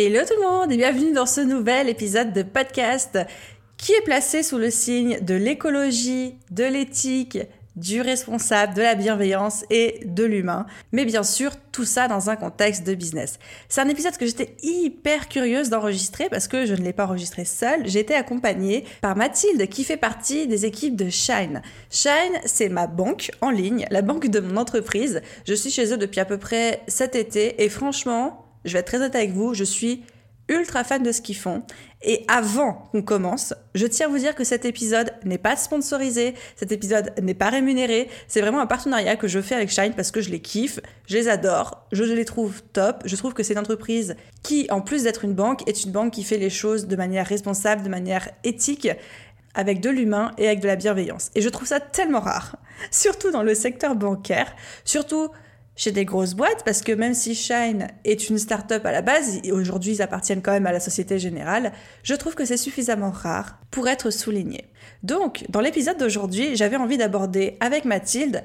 Hello tout le monde et bienvenue dans ce nouvel épisode de podcast qui est placé sous le signe de l'écologie, de l'éthique, du responsable, de la bienveillance et de l'humain. Mais bien sûr, tout ça dans un contexte de business. C'est un épisode que j'étais hyper curieuse d'enregistrer parce que je ne l'ai pas enregistré seule. J'ai été accompagnée par Mathilde qui fait partie des équipes de Shine. Shine, c'est ma banque en ligne, la banque de mon entreprise. Je suis chez eux depuis à peu près cet été et franchement, je vais être très honnête avec vous, je suis ultra fan de ce qu'ils font. Et avant qu'on commence, je tiens à vous dire que cet épisode n'est pas sponsorisé, cet épisode n'est pas rémunéré. C'est vraiment un partenariat que je fais avec Shine parce que je les kiffe, je les adore, je les trouve top. Je trouve que c'est une entreprise qui, en plus d'être une banque, est une banque qui fait les choses de manière responsable, de manière éthique avec de l'humain et avec de la bienveillance. Et je trouve ça tellement rare, surtout dans le secteur bancaire, surtout chez des grosses boîtes parce que même si Shine est une start-up à la base, aujourd'hui ils appartiennent quand même à la Société Générale, je trouve que c'est suffisamment rare pour être souligné. Donc, dans l'épisode d'aujourd'hui, j'avais envie d'aborder avec Mathilde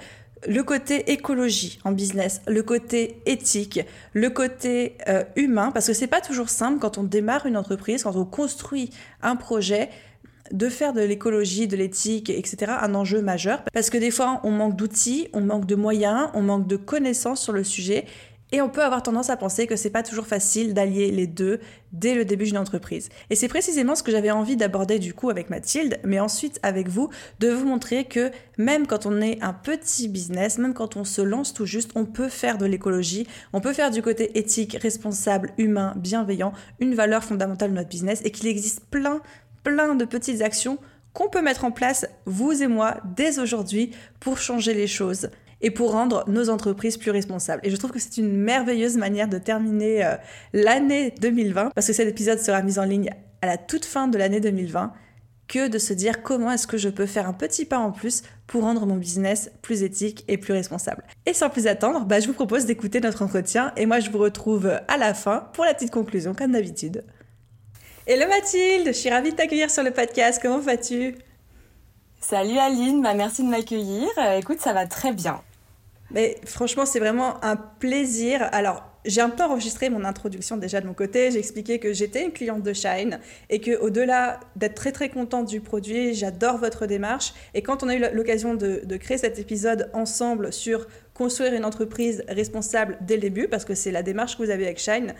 le côté écologie en business, le côté éthique, le côté euh, humain, parce que c'est pas toujours simple quand on démarre une entreprise, quand on construit un projet, de faire de l'écologie, de l'éthique, etc. un enjeu majeur. Parce que des fois, on manque d'outils, on manque de moyens, on manque de connaissances sur le sujet. Et on peut avoir tendance à penser que c'est pas toujours facile d'allier les deux dès le début d'une entreprise. Et c'est précisément ce que j'avais envie d'aborder du coup avec Mathilde, mais ensuite avec vous, de vous montrer que même quand on est un petit business, même quand on se lance tout juste, on peut faire de l'écologie, on peut faire du côté éthique, responsable, humain, bienveillant, une valeur fondamentale de notre business et qu'il existe plein plein de petites actions qu'on peut mettre en place, vous et moi, dès aujourd'hui, pour changer les choses et pour rendre nos entreprises plus responsables. Et je trouve que c'est une merveilleuse manière de terminer euh, l'année 2020, parce que cet épisode sera mis en ligne à la toute fin de l'année 2020, que de se dire comment est-ce que je peux faire un petit pas en plus pour rendre mon business plus éthique et plus responsable. Et sans plus attendre, bah, je vous propose d'écouter notre entretien et moi je vous retrouve à la fin pour la petite conclusion comme d'habitude. Hello Mathilde, je suis ravie de t'accueillir sur le podcast. Comment vas-tu? Salut Aline, bah merci de m'accueillir. Euh, écoute, ça va très bien. Mais franchement, c'est vraiment un plaisir. Alors, j'ai un peu enregistré mon introduction déjà de mon côté. J'ai expliqué que j'étais une cliente de Shine et que au-delà d'être très très contente du produit, j'adore votre démarche. Et quand on a eu l'occasion de, de, créer cet épisode ensemble sur construire une entreprise responsable dès le début, parce que c'est la démarche que vous avez avec Shine,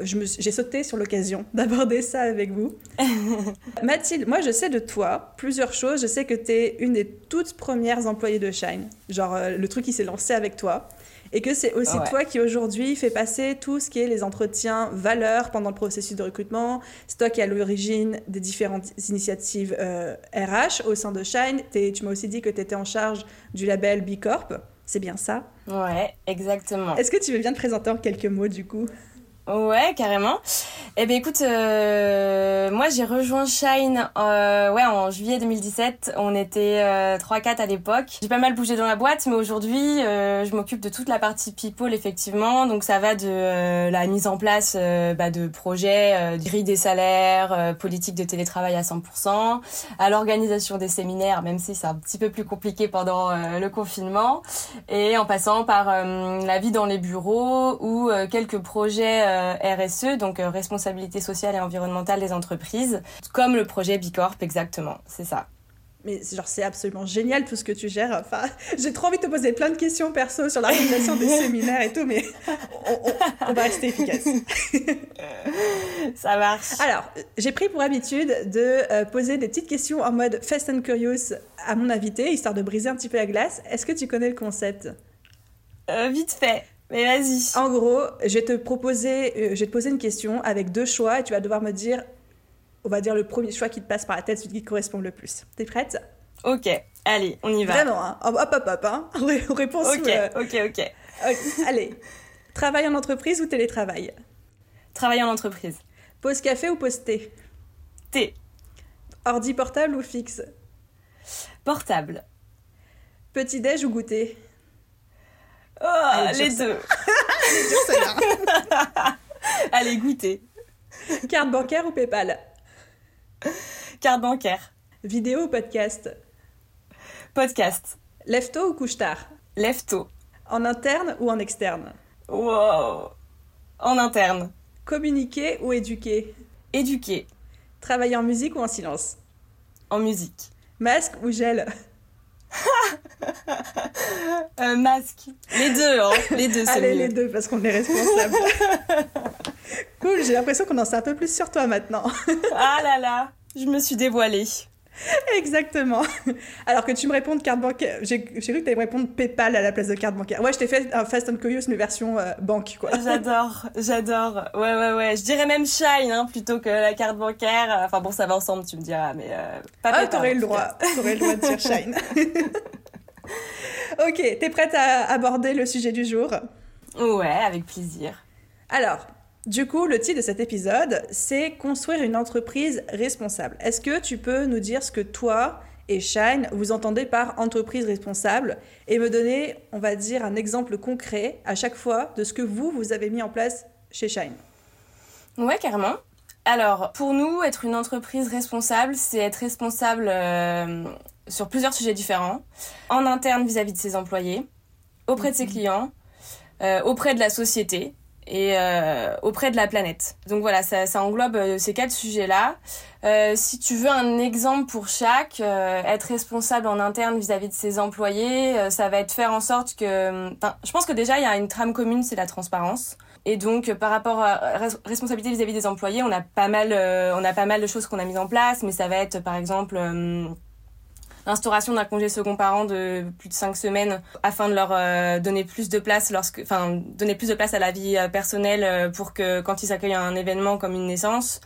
j'ai sauté sur l'occasion d'aborder ça avec vous. Mathilde, moi je sais de toi plusieurs choses. Je sais que tu es une des toutes premières employées de Shine, genre euh, le truc qui s'est lancé avec toi. Et que c'est aussi toi qui aujourd'hui fait passer tout ce qui est les entretiens valeurs pendant le processus de recrutement. C'est toi qui es à l'origine des différentes initiatives RH euh, au sein de Shine. Tu m'as aussi dit que tu étais en charge du label B Corp. C'est bien ça? Ouais, exactement. Est-ce que tu veux bien te présenter en quelques mots du coup? Ouais, carrément. Eh bien, écoute, euh, moi j'ai rejoint Shine euh, ouais, en juillet 2017. On était euh, 3-4 à l'époque. J'ai pas mal bougé dans la boîte, mais aujourd'hui, euh, je m'occupe de toute la partie people, effectivement. Donc ça va de euh, la mise en place bah, de projets, grille des salaires, politique de télétravail à 100%, à l'organisation des séminaires, même si c'est un petit peu plus compliqué pendant le confinement, et en passant par la vie dans les bureaux ou quelques projets euh, RSE, donc euh, responsabilité sociale et environnementale des entreprises, comme le projet Bicorp exactement, c'est ça. Mais genre c'est absolument génial tout ce que tu gères. Enfin, j'ai trop envie de te poser plein de questions perso sur l'organisation des séminaires et tout, mais on, va rester efficace. Ça marche. Alors, j'ai pris pour habitude de euh, poser des petites questions en mode Fast and Curious à mon invité, histoire de briser un petit peu la glace. Est-ce que tu connais le concept? Vite fait. Mais vas-y. En gros, je vais te proposer, euh, je vais te poser une question avec deux choix et tu vas devoir me dire, on va dire le premier choix qui te passe par la tête, celui qui te correspond le plus. T'es prête? Ok, allez, on y va. Vraiment, hein. hop hop hop, hein. on répond Ok, euh, ok, ok. Allez, travail en entreprise ou télétravail? Travail en entreprise. Pause café ou pause thé? Thé. Ordi portable ou fixe? Portable. Petit-déj ou goûter? Oh, Allez, les deux. Allez, goûter. Carte bancaire ou PayPal? Carte bancaire. Vidéo ou podcast? Podcast. Lève-tôt ou couche-tard? Lève-tôt. En interne ou en externe? Wow. En interne. Communiquer ou éduquer? Éduquer. Travailler en musique ou en silence? En musique. Masque ou gel? Euh, masque. Les deux, hein. Les deux, c'est Allez, mieux. les deux, parce qu'on est responsable. cool, j'ai l'impression qu'on en sait un peu plus sur toi maintenant. Ah là là. Je me suis dévoilée. Exactement. Alors que tu me répondes carte bancaire. J'ai cru que tu allais me répondre PayPal à la place de carte bancaire. Ouais, je t'ai fait un Fast and Curious, mais version euh, banque, quoi. J'adore, j'adore. Ouais, ouais, ouais. Je dirais même Shine hein, plutôt que la carte bancaire. Enfin bon, ça va ensemble, tu me diras, mais euh, pas Ah, t'aurais le droit. T'aurais le droit de dire Shine. ok, t'es prête à aborder le sujet du jour? Ouais, avec plaisir. Alors, du coup, le titre de cet épisode, c'est Construire une entreprise responsable. Est-ce que tu peux nous dire ce que toi et Shine, vous entendez par entreprise responsable et me donner, on va dire, un exemple concret à chaque fois de ce que vous, vous avez mis en place chez Shine Ouais, carrément. Alors, pour nous, être une entreprise responsable, c'est être responsable euh, sur plusieurs sujets différents. En interne vis-à-vis de ses employés, auprès de ses clients, euh, auprès de la société et euh, auprès de la planète. Donc voilà, ça, ça englobe euh, ces quatre sujets-là. Euh, si tu veux un exemple pour chaque, euh, être responsable en interne vis-à-vis de ses employés, euh, ça va être faire en sorte que... je pense que déjà, il y a une trame commune, c'est la transparence. Et donc, par rapport à res- responsabilité vis-à-vis des employés, on a pas mal, on a pas mal de choses qu'on a mises en place, mais ça va être, par exemple, l'instauration d'un congé second parent de plus de cinq semaines afin de leur euh, donner plus de place lorsque, enfin, donner plus de place à la vie euh, personnelle euh, pour que quand ils accueillent un événement comme une naissance,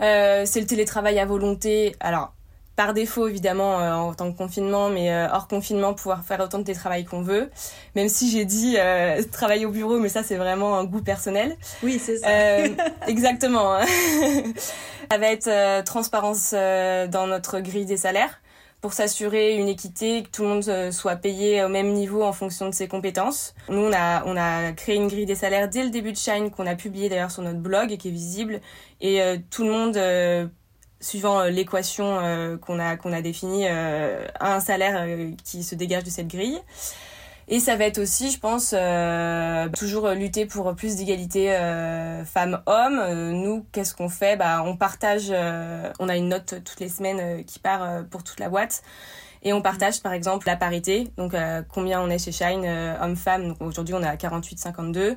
euh, c'est le télétravail à volonté. Alors, par défaut évidemment euh, en tant que confinement, mais euh, hors confinement, pouvoir faire autant de télétravail qu'on veut. Même si j'ai dit euh, travailler au bureau, mais ça c'est vraiment un goût personnel. Oui, c'est ça. Euh, exactement. hein. ça va être euh, transparence euh, dans notre grille des salaires pour s'assurer une équité, que tout le monde euh, soit payé au même niveau en fonction de ses compétences. Nous, on a, on a créé une grille des salaires dès le début de Shine qu'on a publié d'ailleurs sur notre blog et qui est visible. Et euh, tout le monde, euh, suivant l'équation qu'on a, qu'on a définie, a un salaire qui se dégage de cette grille. Et ça va être aussi, je pense, euh, toujours lutter pour plus d'égalité euh, femmes-hommes. Euh, nous, qu'est-ce qu'on fait? Bah, On partage, euh, on a une note toutes les semaines euh, qui part euh, pour toute la boîte. Et on partage par exemple la parité, donc combien on est chez Shine, hommes-femmes. Aujourd'hui on est à 48-52.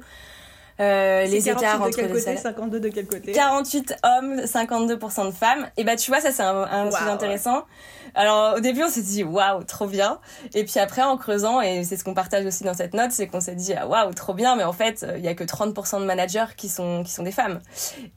Euh, les 48 écarts de entre quel les côté, salaires. 52 de quel côté 48 hommes, 52% de femmes. Et bah tu vois, ça c'est un, un Wow. sujet intéressant. Alors au début on s'est dit waouh, trop bien. Et puis après en creusant, et c'est ce qu'on partage aussi dans cette note, c'est qu'on s'est dit ah, waouh, trop bien, mais en fait il y a que 30% de managers qui sont, qui sont des femmes.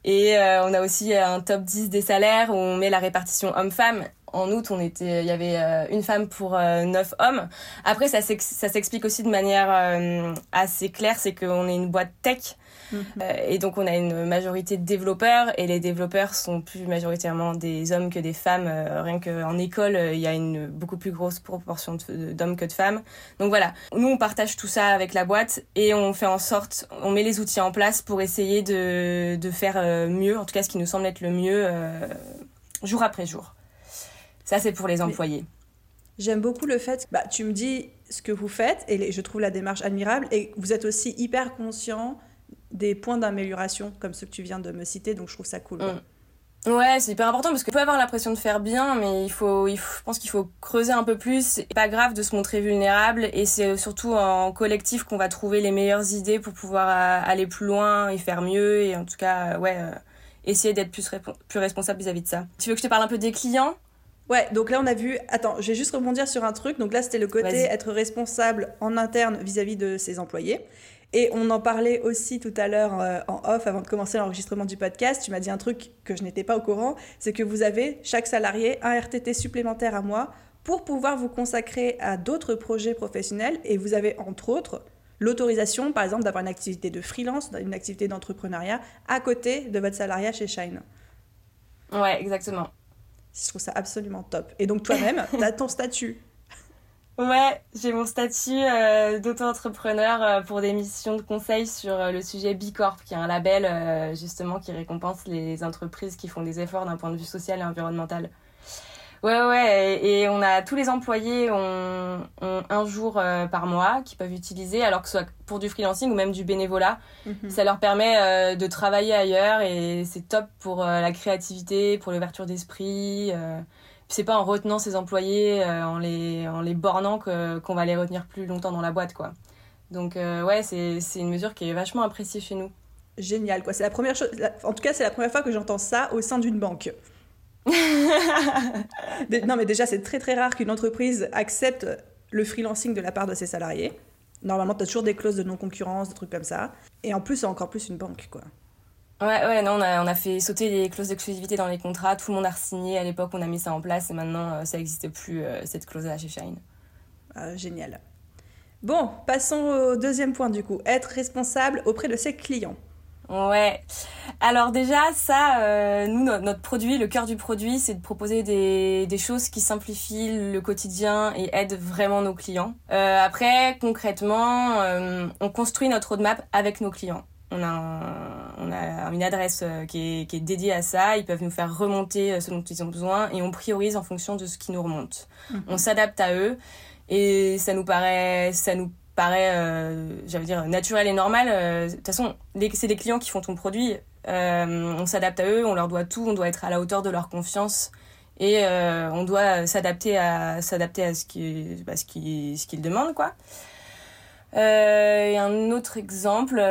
Et euh, on a aussi un top 10 des salaires où on met la répartition hommes-femmes. En août, on était, il y avait euh, une femme pour euh, neuf hommes. Après, ça s'ex- ça s'explique aussi de manière euh, assez claire, c'est qu'on est une boîte tech. Mhm. Euh, et donc on a une majorité de développeurs et les développeurs sont plus majoritairement des hommes que des femmes. Rien qu'en école, il y a une beaucoup plus grosse proportion d'hommes que de femmes. Donc voilà, nous on partage tout ça avec la boîte et on fait en sorte, on met les outils en place pour essayer de, de faire mieux, en tout cas ce qui nous semble être le mieux euh, jour après jour. Ça c'est pour les employés. J'aime beaucoup le fait que bah, tu me dis ce que vous faites et je trouve la démarche admirable et vous êtes aussi hyper conscient des points d'amélioration comme ceux que tu viens de me citer donc je trouve ça cool. Mm. Ouais, c'est hyper important parce qu'on peut avoir l'impression de faire bien, mais il faut, il faut- je pense qu'il faut creuser un peu plus. C'est pas grave de se montrer vulnérable et c'est surtout en collectif qu'on va trouver les meilleures idées pour pouvoir euh, aller plus loin et faire mieux et en tout cas, ouais, euh, essayer d'être plus, responsable vis-à-vis de ça. Tu veux que je te parle un peu des clients? Ouais, donc là on a vu. Attends, je vais juste rebondir sur un truc. Donc là c'était le côté être responsable en interne vis-à-vis de ses employés. Et on en parlait aussi tout à l'heure euh, en off avant de commencer l'enregistrement du podcast. Tu m'as dit un truc que je n'étais pas au courant, c'est que vous avez chaque salarié un RTT supplémentaire à mois pour pouvoir vous consacrer à d'autres projets professionnels. Et vous avez entre autres l'autorisation, par exemple, d'avoir une activité de freelance, une activité d'entrepreneuriat à côté de votre salariat chez Shine. Ouais, exactement. Je trouve ça absolument top. Et donc toi-même, tu as ton statut. Ouais, j'ai mon statut euh, d'auto-entrepreneur euh, pour des missions de conseil sur euh, le sujet B Corp, qui est un label justement qui récompense les entreprises qui font des efforts d'un point de vue social et environnemental. Ouais, ouais, et, on a tous les employés ont, un jour par mois qu'ils peuvent utiliser, alors que ce soit pour du freelancing ou même du bénévolat. Mhm. Ça leur permet de travailler ailleurs et c'est top pour la créativité, pour l'ouverture d'esprit c'est pas en retenant ses employés, euh, en, les, en les bornant qu'on va les retenir plus longtemps dans la boîte, quoi. Donc, euh, ouais, c'est une mesure qui est vachement appréciée chez nous. Génial, quoi. C'est la première chose. En tout cas, c'est la première fois que j'entends ça au sein d'une banque. non, mais déjà, c'est très très rare qu'une entreprise accepte le freelancing de la part de ses salariés. Normalement, tu as toujours des clauses de non-concurrence, des trucs comme ça. Et en plus, c'est encore plus une banque, quoi. Ouais, ouais, non, on a, on a fait sauter les clauses d'exclusivité dans les contrats. Tout le monde a signé à l'époque, on a mis ça en place et maintenant, euh, ça n'existe plus, euh, cette clause-là chez Shine. Ah, génial. Bon, passons au deuxième point du coup. Être responsable auprès de ses clients. Ouais. Alors déjà, ça, euh, nous, notre, produit, le cœur du produit, c'est de proposer des, des, choses qui simplifient le quotidien et aident vraiment nos clients. après, concrètement, on construit notre roadmap avec nos clients on a, on a une adresse euh, qui est, qui est, dédiée à ça. Ils peuvent nous faire remonter euh, ce dont ils ont besoin et on priorise en fonction de ce qui nous remonte. Mhm. On s'adapte à eux et ça nous paraît, ça nous paraît, euh, j'allais dire, naturel et normal. De toute façon, c'est des clients qui font ton produit. on s'adapte à eux, on leur doit tout, on doit être à la hauteur de leur confiance et on doit s'adapter à s'adapter à ce qui, bah, ce qui, ce qu'ils demandent, quoi. et un autre exemple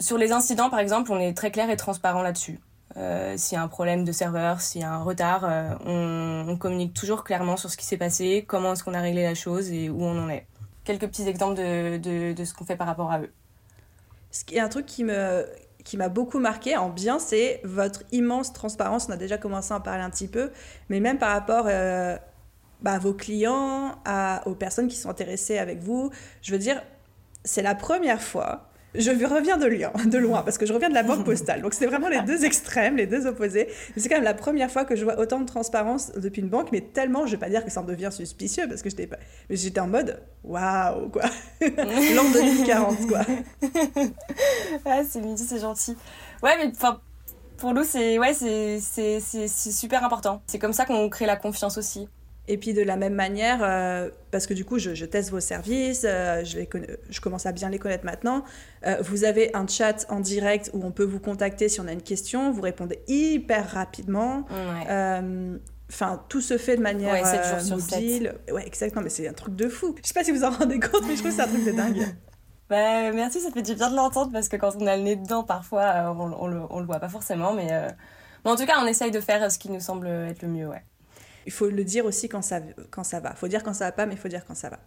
sur les incidents, par exemple, on est très clair et transparent là-dessus. Euh, s'il y a un problème de serveur, s'il y a un retard, euh, on, communique toujours clairement sur ce qui s'est passé, comment est-ce qu'on a réglé la chose et où on en est. Quelques petits exemples de, de, ce qu'on fait par rapport à eux. Ce qui est un truc qui me qui m'a beaucoup marqué en bien, c'est votre immense transparence. On a déjà commencé à en parler un petit peu, mais même par rapport euh, bah, à vos clients, aux personnes qui sont intéressées avec vous. Je veux dire, c'est la première fois je reviens de loin, de loin, parce que je reviens de la banque postale. Donc c'était vraiment les deux extrêmes, les deux opposés. C'est quand même la première fois que je vois autant de transparence depuis une banque, mais tellement, je vais pas dire que ça en devient suspicieux, parce que j'étais pas, mais j'étais en mode, waouh, quoi, l'an 2040, quoi. ouais, c'est midi, c'est gentil. Ouais, mais enfin, pour nous, c'est ouais, c'est super important. C'est comme ça qu'on crée la confiance aussi. Et puis de la même manière, euh, parce que du coup, je, teste vos services, euh, je, je, commence à bien les connaître maintenant. Euh, vous avez un chat en direct où on peut vous contacter si on a une question. Vous répondez hyper rapidement. Enfin, tout se fait de manière ouais, mobile. Ouais, exactement. Mais c'est un truc de fou. Je sais pas si vous en rendez compte, mais je trouve que c'est un truc de dingue. Bah, merci, ça fait du bien de l'entendre parce que quand on a le nez dedans, parfois, on, on, le, on le voit pas forcément. Mais, mais en tout cas, on essaye de faire ce qui nous semble être le mieux, ouais il faut le dire aussi quand ça, va. Il faut dire quand ça va pas, mais il faut dire quand ça va.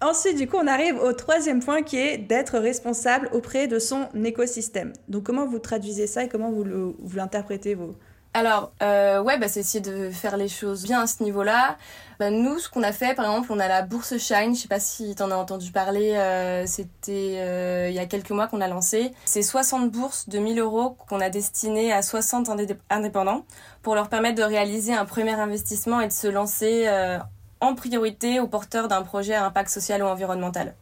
Ensuite, du coup, on arrive au troisième point qui est d'être responsable auprès de son écosystème. Donc, comment vous traduisez ça et comment vous l'interprétez, vous? Alors, euh, ouais, bah, c'est essayer de faire les choses bien à ce niveau-là. Bah, nous, ce qu'on a fait, par exemple, on a la bourse Shine. Je sais pas si tu en as entendu parler. Euh, c'était euh, il y a quelques mois qu'on a lancé. C'est 60 bourses de 1000 euros qu'on a destinées à 60 indépendants pour leur permettre de réaliser un premier investissement et de se lancer en priorité aux porteurs d'un projet à impact social ou environnemental.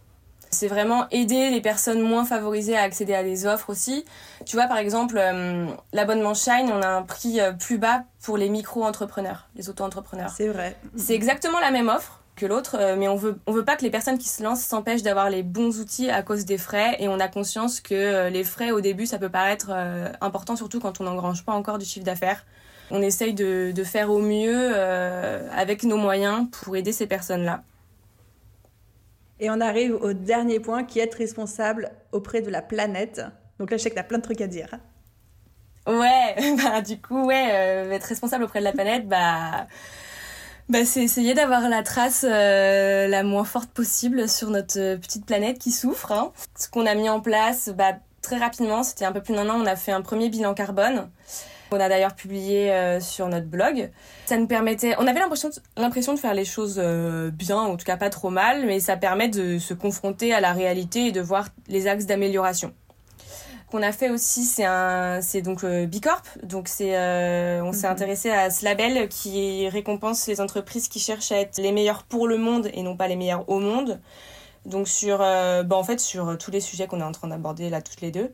C'est vraiment aider les personnes moins favorisées à accéder à des offres aussi. Tu vois, par exemple, euh, l'abonnement Shine, on a un prix euh, plus bas pour les micro-entrepreneurs, les auto-entrepreneurs. C'est vrai. C'est exactement la même offre que l'autre, euh, mais on veut, on veut pas que les personnes qui se lancent s'empêchent d'avoir les bons outils à cause des frais, et on a conscience que les frais au début, ça peut paraître important, surtout quand on n'engrange pas encore du chiffre d'affaires. On essaye de, de, faire au mieux avec nos moyens pour aider ces personnes-là. Et on arrive au dernier point qui est être responsable auprès de la planète. Donc là, je sais que tu as plein de trucs à dire. Ouais, bah du coup, ouais, euh, être responsable auprès de la planète, bah, bah c'est essayer d'avoir la trace euh, la moins forte possible sur notre petite planète qui souffre. Hein. Ce qu'on a mis en place, bah, très rapidement, c'était un peu plus d'un an, on a fait un premier bilan carbone. On a d'ailleurs publié euh, sur notre blog. Ça nous permettait, on avait l'impression de, faire les choses euh, bien, en tout cas pas trop mal, mais ça permet de se confronter à la réalité et de voir les axes d'amélioration. qu'on a fait aussi, c'est un, c'est donc euh, Bicorp. Donc c'est, euh, on s'est mhm. intéressé à ce label qui récompense les entreprises qui cherchent à être les meilleures pour le monde et non pas les meilleures au monde. Donc sur, bah, en fait sur tous les sujets qu'on est en train d'aborder là toutes les deux.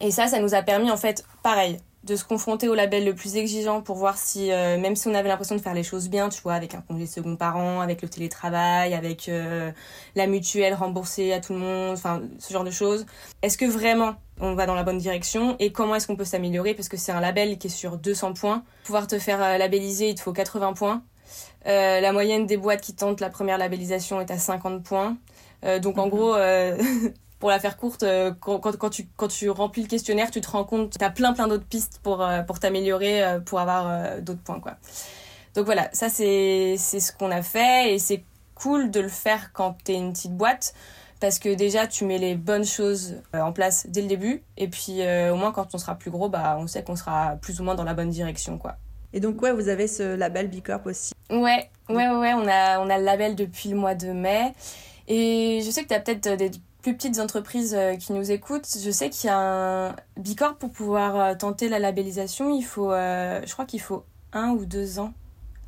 Et ça, ça nous a permis en fait, pareil, de se confronter au label le plus exigeant pour voir si, euh, même si on avait l'impression de faire les choses bien, tu vois, avec un congé second par an, avec le télétravail, avec euh, la mutuelle remboursée à tout le monde, enfin, ce genre de choses, est-ce que vraiment on va dans la bonne direction et comment est-ce qu'on peut s'améliorer? Parce que c'est un label qui est sur 200 points. Pouvoir te faire euh, labelliser, il te faut 80 points. la moyenne des boîtes qui tentent la première labellisation est à 50 points. donc en mhm. gros, pour la faire courte, euh, quand, quand, tu, quand tu remplis le questionnaire, tu te rends compte que tu as plein plein d'autres pistes pour, euh, pour t'améliorer, euh, pour avoir d'autres points. quoi. Donc voilà, ça c'est ce qu'on a fait et c'est cool de le faire quand tu es une petite boîte parce que déjà tu mets les bonnes choses en place dès le début et puis au moins quand on sera plus gros, bah, on sait qu'on sera plus ou moins dans la bonne direction. quoi. Et donc ouais, vous avez ce label Bicorp aussi. Ouais, ouais, ouais, on a, on a le label depuis le mois de mai. Et je sais que tu as peut-être des petites entreprises euh, qui nous écoutent, je sais qu'il y a un Bicorp pour pouvoir euh, tenter la labellisation, il faut, euh, je crois qu'il faut un ou deux ans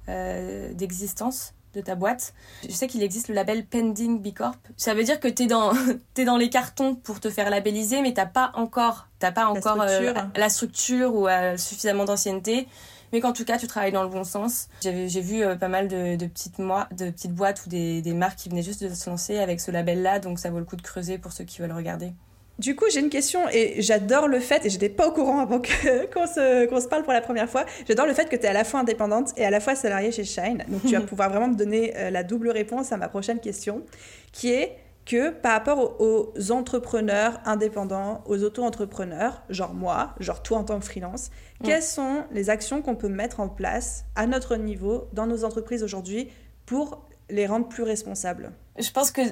d'existence de ta boîte. Je sais qu'il existe le label Pending Bicorp. Ça veut dire que tu es dans, es dans les cartons pour te faire labelliser, mais t'as pas encore, as pas encore la structure, la structure ou suffisamment d'ancienneté mais qu'en tout cas tu travailles dans le bon sens. J'ai vu euh, pas mal de, petites de petites boîtes ou des, des, marques qui venaient juste de se lancer avec ce label-là, donc ça vaut le coup de creuser pour ceux qui veulent regarder. Du coup, j'ai une question et j'adore le fait, et j'étais pas au courant avant qu'on se, qu'on se parle pour la première fois, j'adore le fait que tu es à la fois indépendante et à la fois salariée chez Shine. Donc tu vas pouvoir vraiment me donner euh, la double réponse à ma prochaine question, qui est que par rapport aux, entrepreneurs indépendants, aux auto-entrepreneurs, genre moi, genre toi en tant que freelance, quelles sont les actions qu'on peut mettre en place à notre niveau dans nos entreprises aujourd'hui pour les rendre plus responsables? Je pense que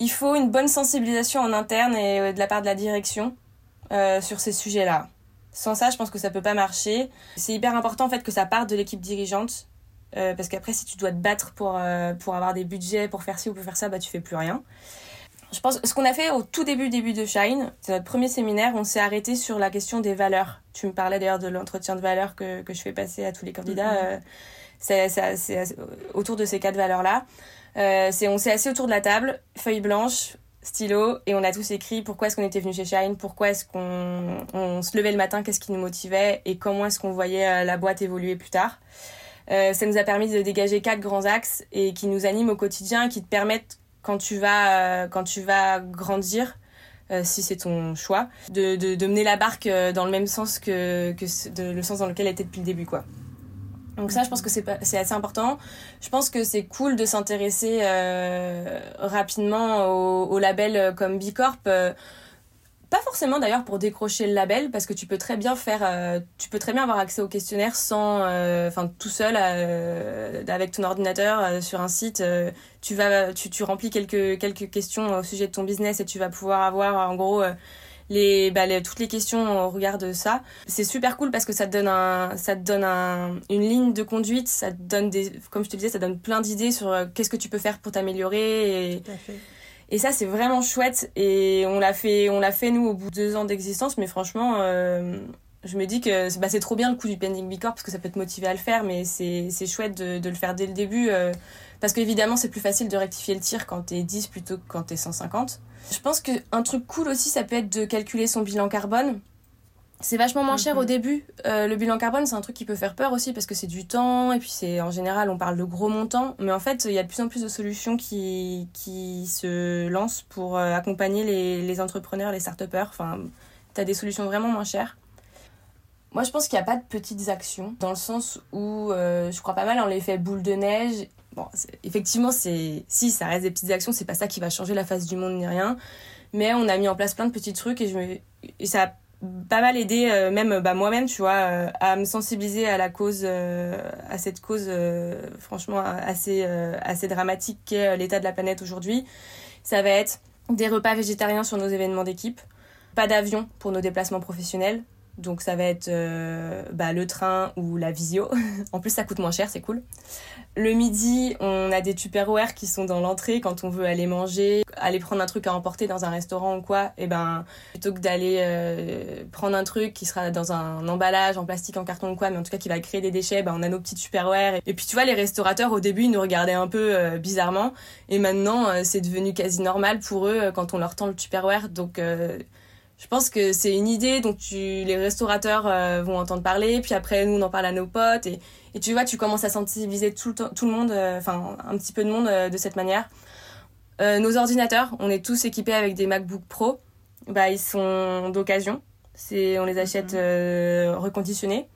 il faut une bonne sensibilisation en interne et euh, de la part de la direction euh, sur ces sujets-là. Sans ça, je pense que ça peut pas marcher. C'est hyper important en fait que ça parte de l'équipe dirigeante euh, parce qu'après, si tu dois te battre pour, euh, pour avoir des budgets, pour faire ci ou pour faire ça, bah tu fais plus rien. Je pense ce qu'on a fait au tout début début de Shine, c'est notre premier séminaire, on s'est arrêté sur la question des valeurs. Tu me parlais d'ailleurs de l'entretien de valeurs que, que je fais passer à tous les candidats. Mm-hmm. C'est autour de ces quatre valeurs-là. Euh, on s'est assis autour de la table, feuille blanche, stylo, et on a tous écrit pourquoi est-ce qu'on était venu chez Shine, pourquoi est-ce qu'on on se levait le matin, qu'est-ce qui nous motivait, et comment est-ce qu'on voyait la boîte évoluer plus tard. Euh, ça nous a permis de dégager quatre grands axes et qui nous animent au quotidien, qui te permettent quand tu vas euh, quand tu vas grandir, euh, si c'est ton choix, de, de, mener la barque dans le même sens que, que le sens dans lequel elle était depuis le début, quoi. Donc ça, je pense que c'est assez important. Je pense que c'est cool de s'intéresser rapidement au, au, label comme Bicorp. Pas forcément d'ailleurs pour décrocher le label parce que tu peux très bien faire, euh, tu peux très bien avoir accès au questionnaire sans, euh, enfin tout seul euh, avec ton ordinateur sur un site. tu vas, tu, tu remplis quelques quelques questions au sujet de ton business et tu vas pouvoir avoir en gros les, bah, les, toutes les questions au regard de ça. C'est super cool parce que ça te donne un, ça te donne un, une ligne de conduite, ça te donne des, comme je te disais, ça donne plein d'idées sur qu'est-ce que tu peux faire pour t'améliorer et, et ça, c'est vraiment chouette. Et on l'a fait, on l'a fait nous au bout de deux ans d'existence. Mais franchement, euh, je me dis que bah, c'est trop bien le coup du pending Bicorp parce que ça peut te motiver à le faire. Mais c'est, c'est chouette de, de, le faire dès le début. Euh, parce qu'évidemment, c'est plus facile de rectifier le tir quand t'es 10 plutôt que quand t'es 150. Je pense qu'un truc cool aussi, ça peut être de calculer son bilan carbone. C'est vachement moins cher au mhm. début. Euh, le bilan carbone, c'est un truc qui peut faire peur aussi parce que c'est du temps et puis c'est en général on parle de gros montants. Mais en fait, il y a de plus en plus de solutions qui, qui se lancent pour euh, accompagner les, les entrepreneurs, les start-upers. Enfin, tu as des solutions vraiment moins chères. Moi, je pense qu'il n'y a pas de petites actions dans le sens où euh, je crois pas mal en l'effet boule de neige. Bon, effectivement, si ça reste des petites actions, c'est pas ça qui va changer la face du monde ni rien. Mais on a mis en place plein de petits trucs et, ça pas mal aidé euh, même bah, moi-même tu vois euh, à me sensibiliser à la cause à cette cause franchement assez assez dramatique qu'est l'état de la planète aujourd'hui ça va être des repas végétariens sur nos événements d'équipe pas d'avion pour nos déplacements professionnels Donc ça va être bah, le train ou la visio. en plus ça coûte moins cher, c'est cool. Le midi, on a des tupperware qui sont dans l'entrée quand on veut aller manger, aller prendre un truc à emporter dans un restaurant ou quoi. Et eh ben plutôt que d'aller euh, prendre un truc qui sera dans un emballage en plastique, en carton ou quoi, mais en tout cas qui va créer des déchets, ben on a nos petits tupperware. Et puis tu vois, les restaurateurs au début ils nous regardaient un peu euh, bizarrement, et maintenant euh, c'est devenu quasi normal pour eux quand on leur tend le tupperware. Donc je pense que c'est une idée dont tu, les restaurateurs euh, vont entendre parler, puis après nous on en parle à nos potes et, et tu vois tu commences à sensibiliser tout le, tout le monde, euh, enfin un petit peu de monde euh, de cette manière. nos ordinateurs, on est tous équipés avec des MacBook Pro, bah ils sont d'occasion, c'est on les achète mhm. reconditionnés.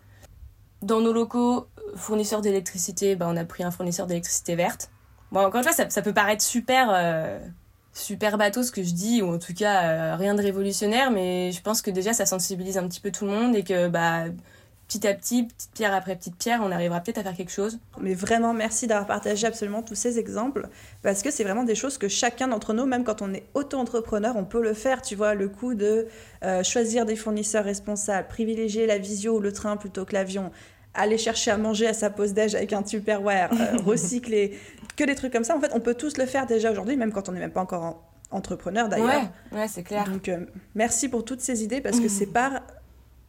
Dans nos locaux fournisseurs d'électricité, bah on a pris un fournisseur d'électricité verte. Bon encore une fois ça, ça peut paraître super super bateau ce que je dis, ou en tout cas euh, rien de révolutionnaire, mais je pense que déjà ça sensibilise un petit peu tout le monde et que bah, petit à petit, petite pierre après petite pierre, on arrivera peut-être à faire quelque chose. Mais vraiment merci d'avoir partagé absolument tous ces exemples, parce que c'est vraiment des choses que chacun d'entre nous, même quand on est auto-entrepreneur, on peut le faire, tu vois, le coup de euh, choisir des fournisseurs responsables, privilégier la visio ou le train plutôt que l'avion, aller chercher à manger à sa pause déj avec un Tupperware, euh, recycler, que des trucs comme ça. En fait, on peut tous le faire déjà aujourd'hui, même quand on n'est même pas encore entrepreneur d'ailleurs. Ouais, ouais c'est clair. Donc, euh, merci pour toutes ces idées parce que c'est pas.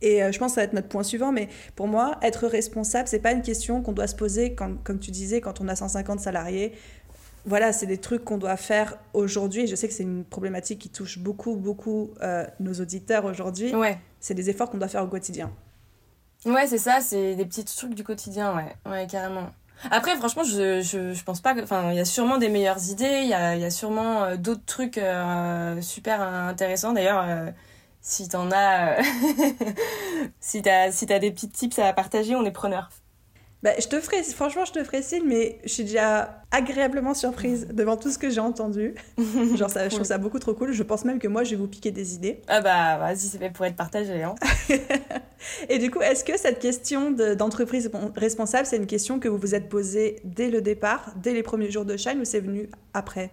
Et euh, je pense que ça va être notre point suivant, mais pour moi, être responsable, c'est pas une question qu'on doit se poser, quand, comme tu disais, quand on a 150 salariés. Voilà, c'est des trucs qu'on doit faire aujourd'hui. Je sais que c'est une problématique qui touche beaucoup, beaucoup nos auditeurs aujourd'hui. Ouais. C'est des efforts qu'on doit faire au quotidien. Ouais, c'est ça, c'est des petits trucs du quotidien, ouais, ouais, carrément. Après, franchement, je, je, je pense pas que. Enfin, il y a sûrement des meilleures idées, il y a, y a sûrement euh, d'autres trucs euh, super intéressants. D'ailleurs, euh, si t'en as. si t'as si des petits tips à partager, on est preneurs. Bah, je te ferai, franchement, je te ferai signe, mais je suis déjà agréablement surprise devant tout ce que j'ai entendu. Genre, ça, je trouve ça beaucoup trop cool. Je pense même que moi, je vais vous piquer des idées. Ah bah, vas-y, c'est fait pour être partagé. Hein. Et du coup, est-ce que cette question d'entreprise responsable, c'est une question que vous vous êtes posée dès le départ, dès les premiers jours de Shine, ou c'est venu après?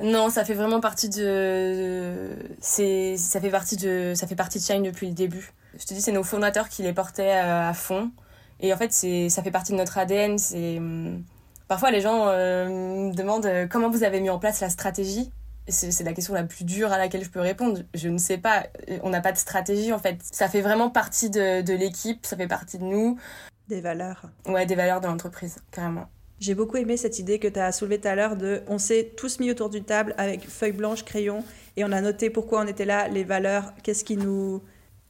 Non, ça fait vraiment partie de. C'est, ça fait partie de, ça fait partie de Shine depuis le début. Je te dis, c'est nos fondateurs qui les portaient euh, à fond. Et en fait, ça fait partie de notre ADN. C'est, hum, parfois, les gens euh, me demandent euh, comment vous avez mis en place la stratégie. C'est, la question la plus dure à laquelle je peux répondre. Je ne sais pas. On n'a pas de stratégie, en fait. Ça fait vraiment partie de, de l'équipe. Ça fait partie de nous. Des valeurs. Ouais, des valeurs de l'entreprise, carrément. J'ai beaucoup aimé cette idée que tu as soulevée tout à l'heure de on s'est tous mis autour d'une table avec feuille blanche, crayon et on a noté pourquoi on était là, les valeurs, qu'est-ce qui nous.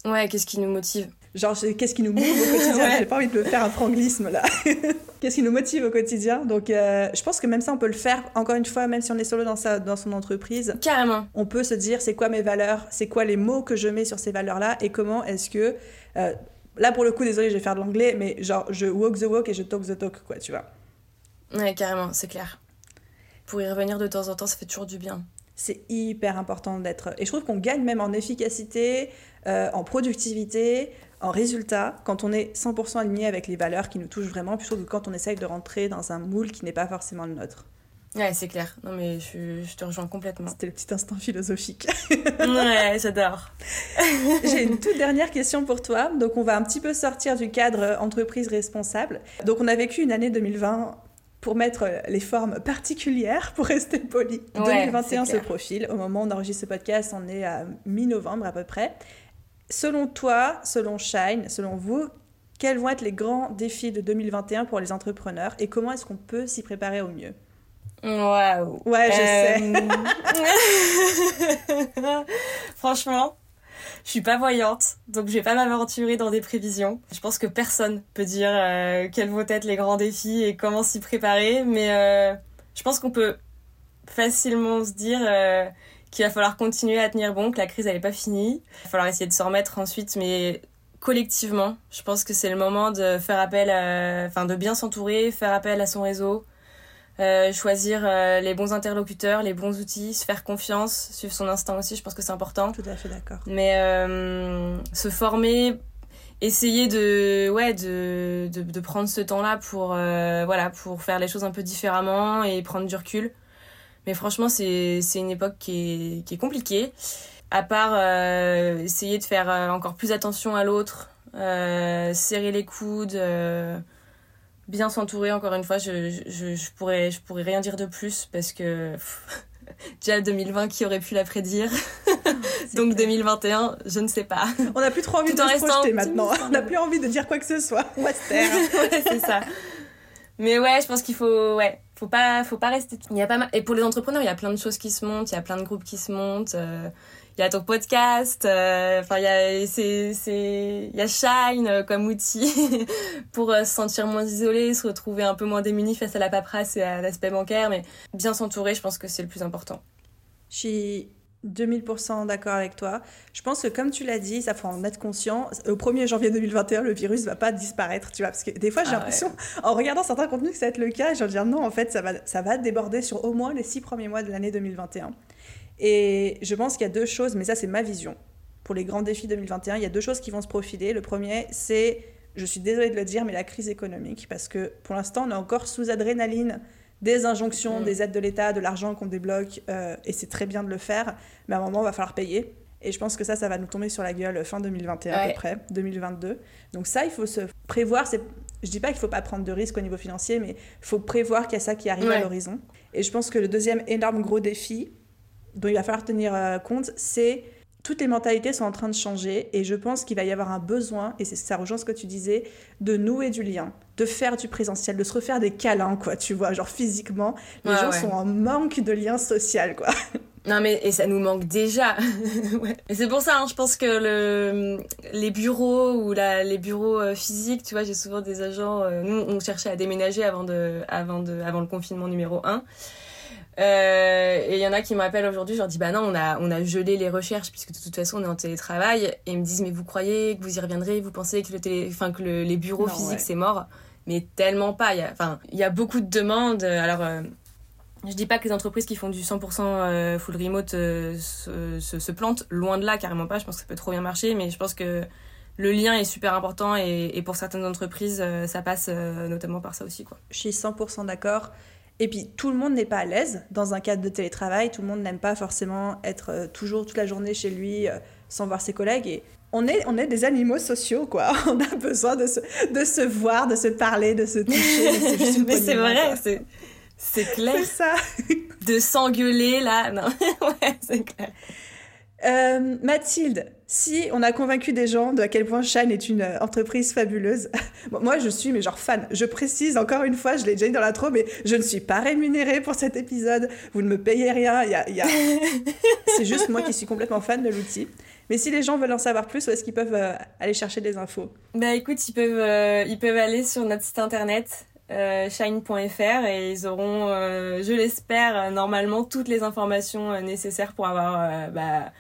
Ouais, qu'est-ce qui nous motive. Genre, qu'est-ce qui nous motive au quotidien J'ai pas envie de faire un franglisme là. qu'est-ce qui nous motive au quotidien Donc, euh, je pense que même ça, on peut le faire, encore une fois, même si on est solo dans, sa, dans son entreprise. Carrément. On peut se dire, c'est quoi mes valeurs C'est quoi les mots que je mets sur ces valeurs-là Et comment est-ce que. Euh, là, pour le coup, désolé, je vais faire de l'anglais, mais genre, je walk the walk et je talk the talk, quoi, tu vois. Ouais, carrément, c'est clair. Pour y revenir de temps en temps, ça fait toujours du bien. C'est hyper important d'être. Et je trouve qu'on gagne même en efficacité, euh, en productivité, en résultat, quand on est 100% aligné avec les valeurs qui nous touchent vraiment, plutôt que quand on essaye de rentrer dans un moule qui n'est pas forcément le nôtre. Ouais, c'est clair. Non, mais je, je, te rejoins complètement. C'était le petit instant philosophique. ouais, j'adore. J'ai une toute dernière question pour toi. Donc, on va un petit peu sortir du cadre entreprise responsable. Donc, on a vécu une année 2020 pour mettre les formes particulières, pour rester poli. 2021 se profile. Au moment où on enregistre ce podcast, on est à mi-novembre à peu près. Selon toi, selon Shine, selon vous, quels vont être les grands défis de 2021 pour les entrepreneurs et comment est-ce qu'on peut s'y préparer au mieux? Waouh Ouais, je sais. Euh, Franchement, je suis pas voyante, donc je vais pas m'aventurer dans des prévisions. Je pense que personne peut dire euh, quels vont être les grands défis et comment s'y préparer, mais euh, je pense qu'on peut facilement se dire qu'il va falloir continuer à tenir bon, que la crise n'est pas finie. Il va falloir essayer de s'en remettre ensuite, mais collectivement, je pense que c'est le moment de faire appel, enfin de bien s'entourer, faire appel à son réseau, euh, choisir euh, les bons interlocuteurs, les bons outils, se faire confiance, suivre son instinct aussi, je pense que c'est important. Tout à fait d'accord. Mais euh, se former, essayer de, ouais, de, de, de prendre ce temps-là pour, voilà, pour faire les choses un peu différemment et prendre du recul. Mais franchement, c'est une époque qui est, qui est compliquée. à part essayer de faire encore plus attention à l'autre, serrer les coudes, bien s'entourer. Encore une fois, je, je, je, pourrais je pourrais rien dire de plus parce que déjà 2020 qui aurait pu la prédire? Donc 2021, je ne sais pas. On n'a plus trop envie de se projeter maintenant. On n'a plus envie de dire quoi que ce soit. On va se taire. ouais, c'est ça. Mais ouais, je pense qu'il faut ouais, faut pas faut pas rester il y a pas mal... et pour les entrepreneurs, il y a plein de choses qui se montent, il y a plein de groupes qui se montent. Euh, il y a ton podcast, euh, enfin il y a c'est c'est il y a Shine euh, comme outil pour se sentir moins isolé, se retrouver un peu moins démuni face à la paperasse et à l'aspect bancaire, mais bien s'entourer, je pense que c'est le plus important. Je suis 2000% d'accord avec toi. Je pense que comme tu l'as dit, ça faut en être conscient. Au 1er janvier 2021, le virus va pas disparaître, tu vois. Parce que des fois, j'ai ah l'impression, en regardant certains contenus, que ça va être le cas. Je vais dire non, en fait, ça va, ça va déborder sur au moins les six premiers mois de l'année 2021. Et je pense qu'il y a deux choses, mais ça, c'est ma vision. Pour les grands défis 2021, il y a deux choses qui vont se profiler. Le premier, c'est, je suis désolée de le dire, mais la crise économique. Parce que pour l'instant, on est encore sous adrénaline des injonctions, mm. des aides de l'État, de l'argent qu'on débloque, euh, et c'est très bien de le faire, mais à un moment, il va falloir payer. Et je pense que ça, ça va nous tomber sur la gueule fin 2021 à peu près, 2022. Donc ça, il faut se prévoir. Je dis pas qu'il faut pas prendre de risques au niveau financier, mais il faut prévoir qu'il y a ça qui arrive à l'horizon. Et je pense que le deuxième énorme gros défi dont il va falloir tenir euh, compte, c'est toutes les mentalités sont en train de changer et je pense qu'il va y avoir un besoin, et ça rejoint ce que tu disais, de nouer du lien, de faire du présentiel, de se refaire des câlins, quoi, tu vois, genre physiquement. Les gens sont en manque de lien social, quoi. Non mais et ça nous manque déjà. C'est pour ça, hein, je pense que le, les bureaux ou la, les bureaux euh, physiques, tu vois, j'ai souvent des agents. Euh, nous, on cherchait à déménager avant de, avant de, avant le confinement numéro 1. Euh, et il y en a qui me rappellent aujourd'hui, je leur dis bah non, on a, on a gelé les recherches puisque de toute façon on est en télétravail. Et ils me disent mais vous croyez que vous y reviendrez? Vous pensez que, le télé... enfin, que les bureaux physiques c'est mort? Mais tellement pas. Il y a, enfin, il y a beaucoup de demandes. Alors, euh, je dis pas que les entreprises qui font du 100% euh, full remote se, se, se, plantent. Loin de là, carrément pas. Je pense que ça peut trop bien marcher. Mais je pense que le lien est super important et, et pour certaines entreprises, ça passe notamment par ça aussi. Quoi. Je suis 100% d'accord. Et puis tout le monde n'est pas à l'aise dans un cadre de télétravail, tout le monde n'aime pas forcément être euh, toujours toute la journée chez lui euh, sans voir ses collègues. Et on est, on est des animaux sociaux, quoi. On a besoin de se, de se voir, de se parler, de se toucher. Mais c'est vrai, c'est, c'est clair. C'est ça. de s'engueuler, là. Non, ouais, c'est clair. Euh, Mathilde, si on a convaincu des gens de à quel point Shine est une euh, entreprise fabuleuse, moi je suis mais genre fan. Je précise encore une fois, je l'ai déjà dit dans l'intro, mais je ne suis pas rémunérée pour cet épisode. Vous ne me payez rien. Y a, y a... C'est juste moi qui suis complètement fan de l'outil. Mais si les gens veulent en savoir plus, où est-ce qu'ils peuvent euh, aller chercher des infos? Bah écoute, ils peuvent, ils peuvent aller sur notre site internet shine.fr et ils auront, je l'espère, normalement toutes les informations nécessaires pour avoir bah,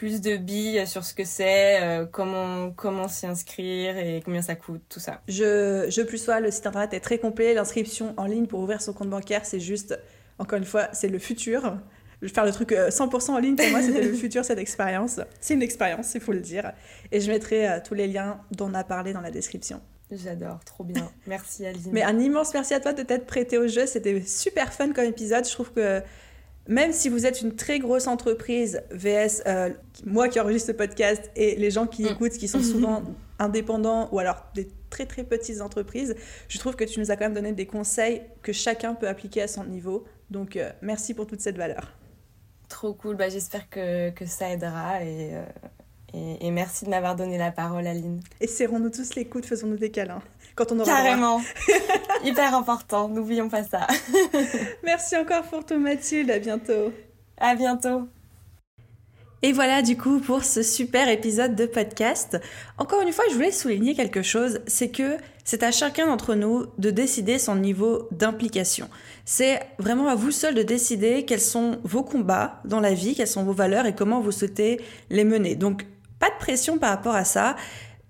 plus de billes sur ce que c'est, euh, comment, comment s'y inscrire et combien ça coûte, tout ça. Je, je plus sois, le site internet est très complet. L'inscription en ligne pour ouvrir son compte bancaire, c'est juste, encore une fois, c'est le futur. Je vais faire le truc 100% euh, en ligne, pour moi, c'était le futur, cette expérience. C'est une expérience, il faut le dire. Et je mettrai euh, tous les liens dont on a parlé dans la description. J'adore, trop bien. Merci Aline. Mais un immense merci à toi de t'être prêté au jeu. C'était super fun comme épisode. Je trouve que même si vous êtes une très grosse entreprise, VS, euh, moi qui enregistre ce podcast et les gens qui mm. écoutent, qui sont souvent indépendants ou alors des très très petites entreprises, je trouve que tu nous as quand même donné des conseils que chacun peut appliquer à son niveau. Donc euh, merci pour toute cette valeur. Trop cool, bah, j'espère que, que, ça aidera et, euh, et, et, merci de m'avoir donné la parole Aline. Et serrons-nous tous les coudes, faisons-nous des câlins quand on aura Carrément. Hyper important, n'oublions pas ça. Merci encore pour tout Mathilde, à bientôt. À bientôt. Et voilà du coup pour ce super épisode de podcast. Encore une fois, je voulais souligner quelque chose, c'est que c'est à chacun d'entre nous de décider son niveau d'implication. C'est vraiment à vous seul de décider quels sont vos combats dans la vie, quelles sont vos valeurs et comment vous souhaitez les mener. Donc pas de pression par rapport à ça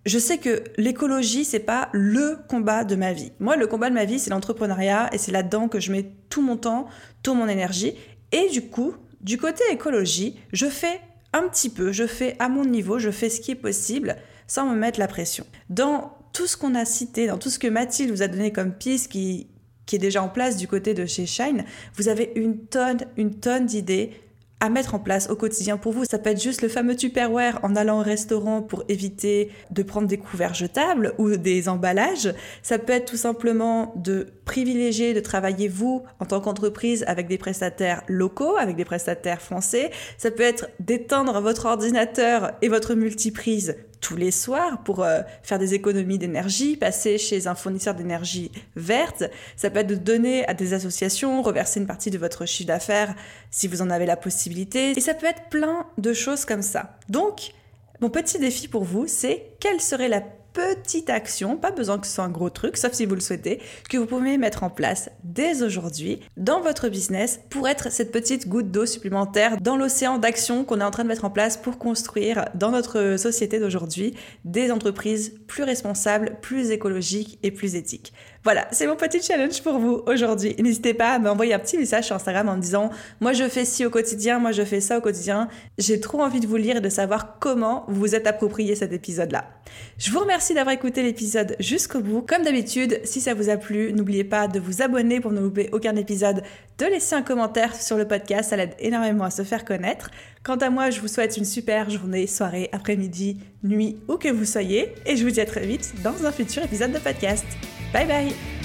je sais que l'écologie, c'est pas le combat de ma vie. Moi, le combat de ma vie, c'est l'entrepreneuriat et c'est là-dedans que je mets tout mon temps, toute mon énergie. Et du coup, du côté écologie, je fais un petit peu, je fais à mon niveau, je fais ce qui est possible sans me mettre la pression. Dans tout ce qu'on a cité, dans tout ce que Mathilde vous a donné comme piste qui, qui est déjà en place du côté de chez Shine, vous avez une tonne, une tonne d'idées à mettre en place au quotidien pour vous. Ça peut être juste le fameux Tupperware en allant au restaurant pour éviter de prendre des couverts jetables ou des emballages. Ça peut être tout simplement de privilégier de travailler vous en tant qu'entreprise avec des prestataires locaux, avec des prestataires français. Ça peut être d'éteindre votre ordinateur et votre multiprise tous les soirs pour euh, faire des économies d'énergie, passer chez un fournisseur d'énergie verte. Ça peut être de donner à des associations, reverser une partie de votre chiffre d'affaires si vous en avez la possibilité. Et ça peut être plein de choses comme ça. Donc, mon petit défi pour vous, c'est quelle serait la petite action, pas besoin que ce soit un gros truc, sauf si vous le souhaitez, que vous pouvez mettre en place dès aujourd'hui dans votre business pour être cette petite goutte d'eau supplémentaire dans l'océan d'action qu'on est en train de mettre en place pour construire dans notre société d'aujourd'hui des entreprises plus responsables, plus écologiques et plus éthiques. Voilà, c'est mon petit challenge pour vous aujourd'hui. N'hésitez pas à m'envoyer un petit message sur Instagram en me disant Moi je fais ci au quotidien, moi je fais ça au quotidien. J'ai trop envie de vous lire et de savoir comment vous vous êtes approprié cet épisode-là. Je vous remercie d'avoir écouté l'épisode jusqu'au bout. Comme d'habitude, si ça vous a plu, n'oubliez pas de vous abonner pour ne louper aucun épisode, de laisser un commentaire sur le podcast, ça l'aide énormément à se faire connaître. Quant à moi, je vous souhaite une super journée, soirée, après-midi, nuit, où que vous soyez, et je vous dis à très vite dans un futur épisode de podcast. Bye bye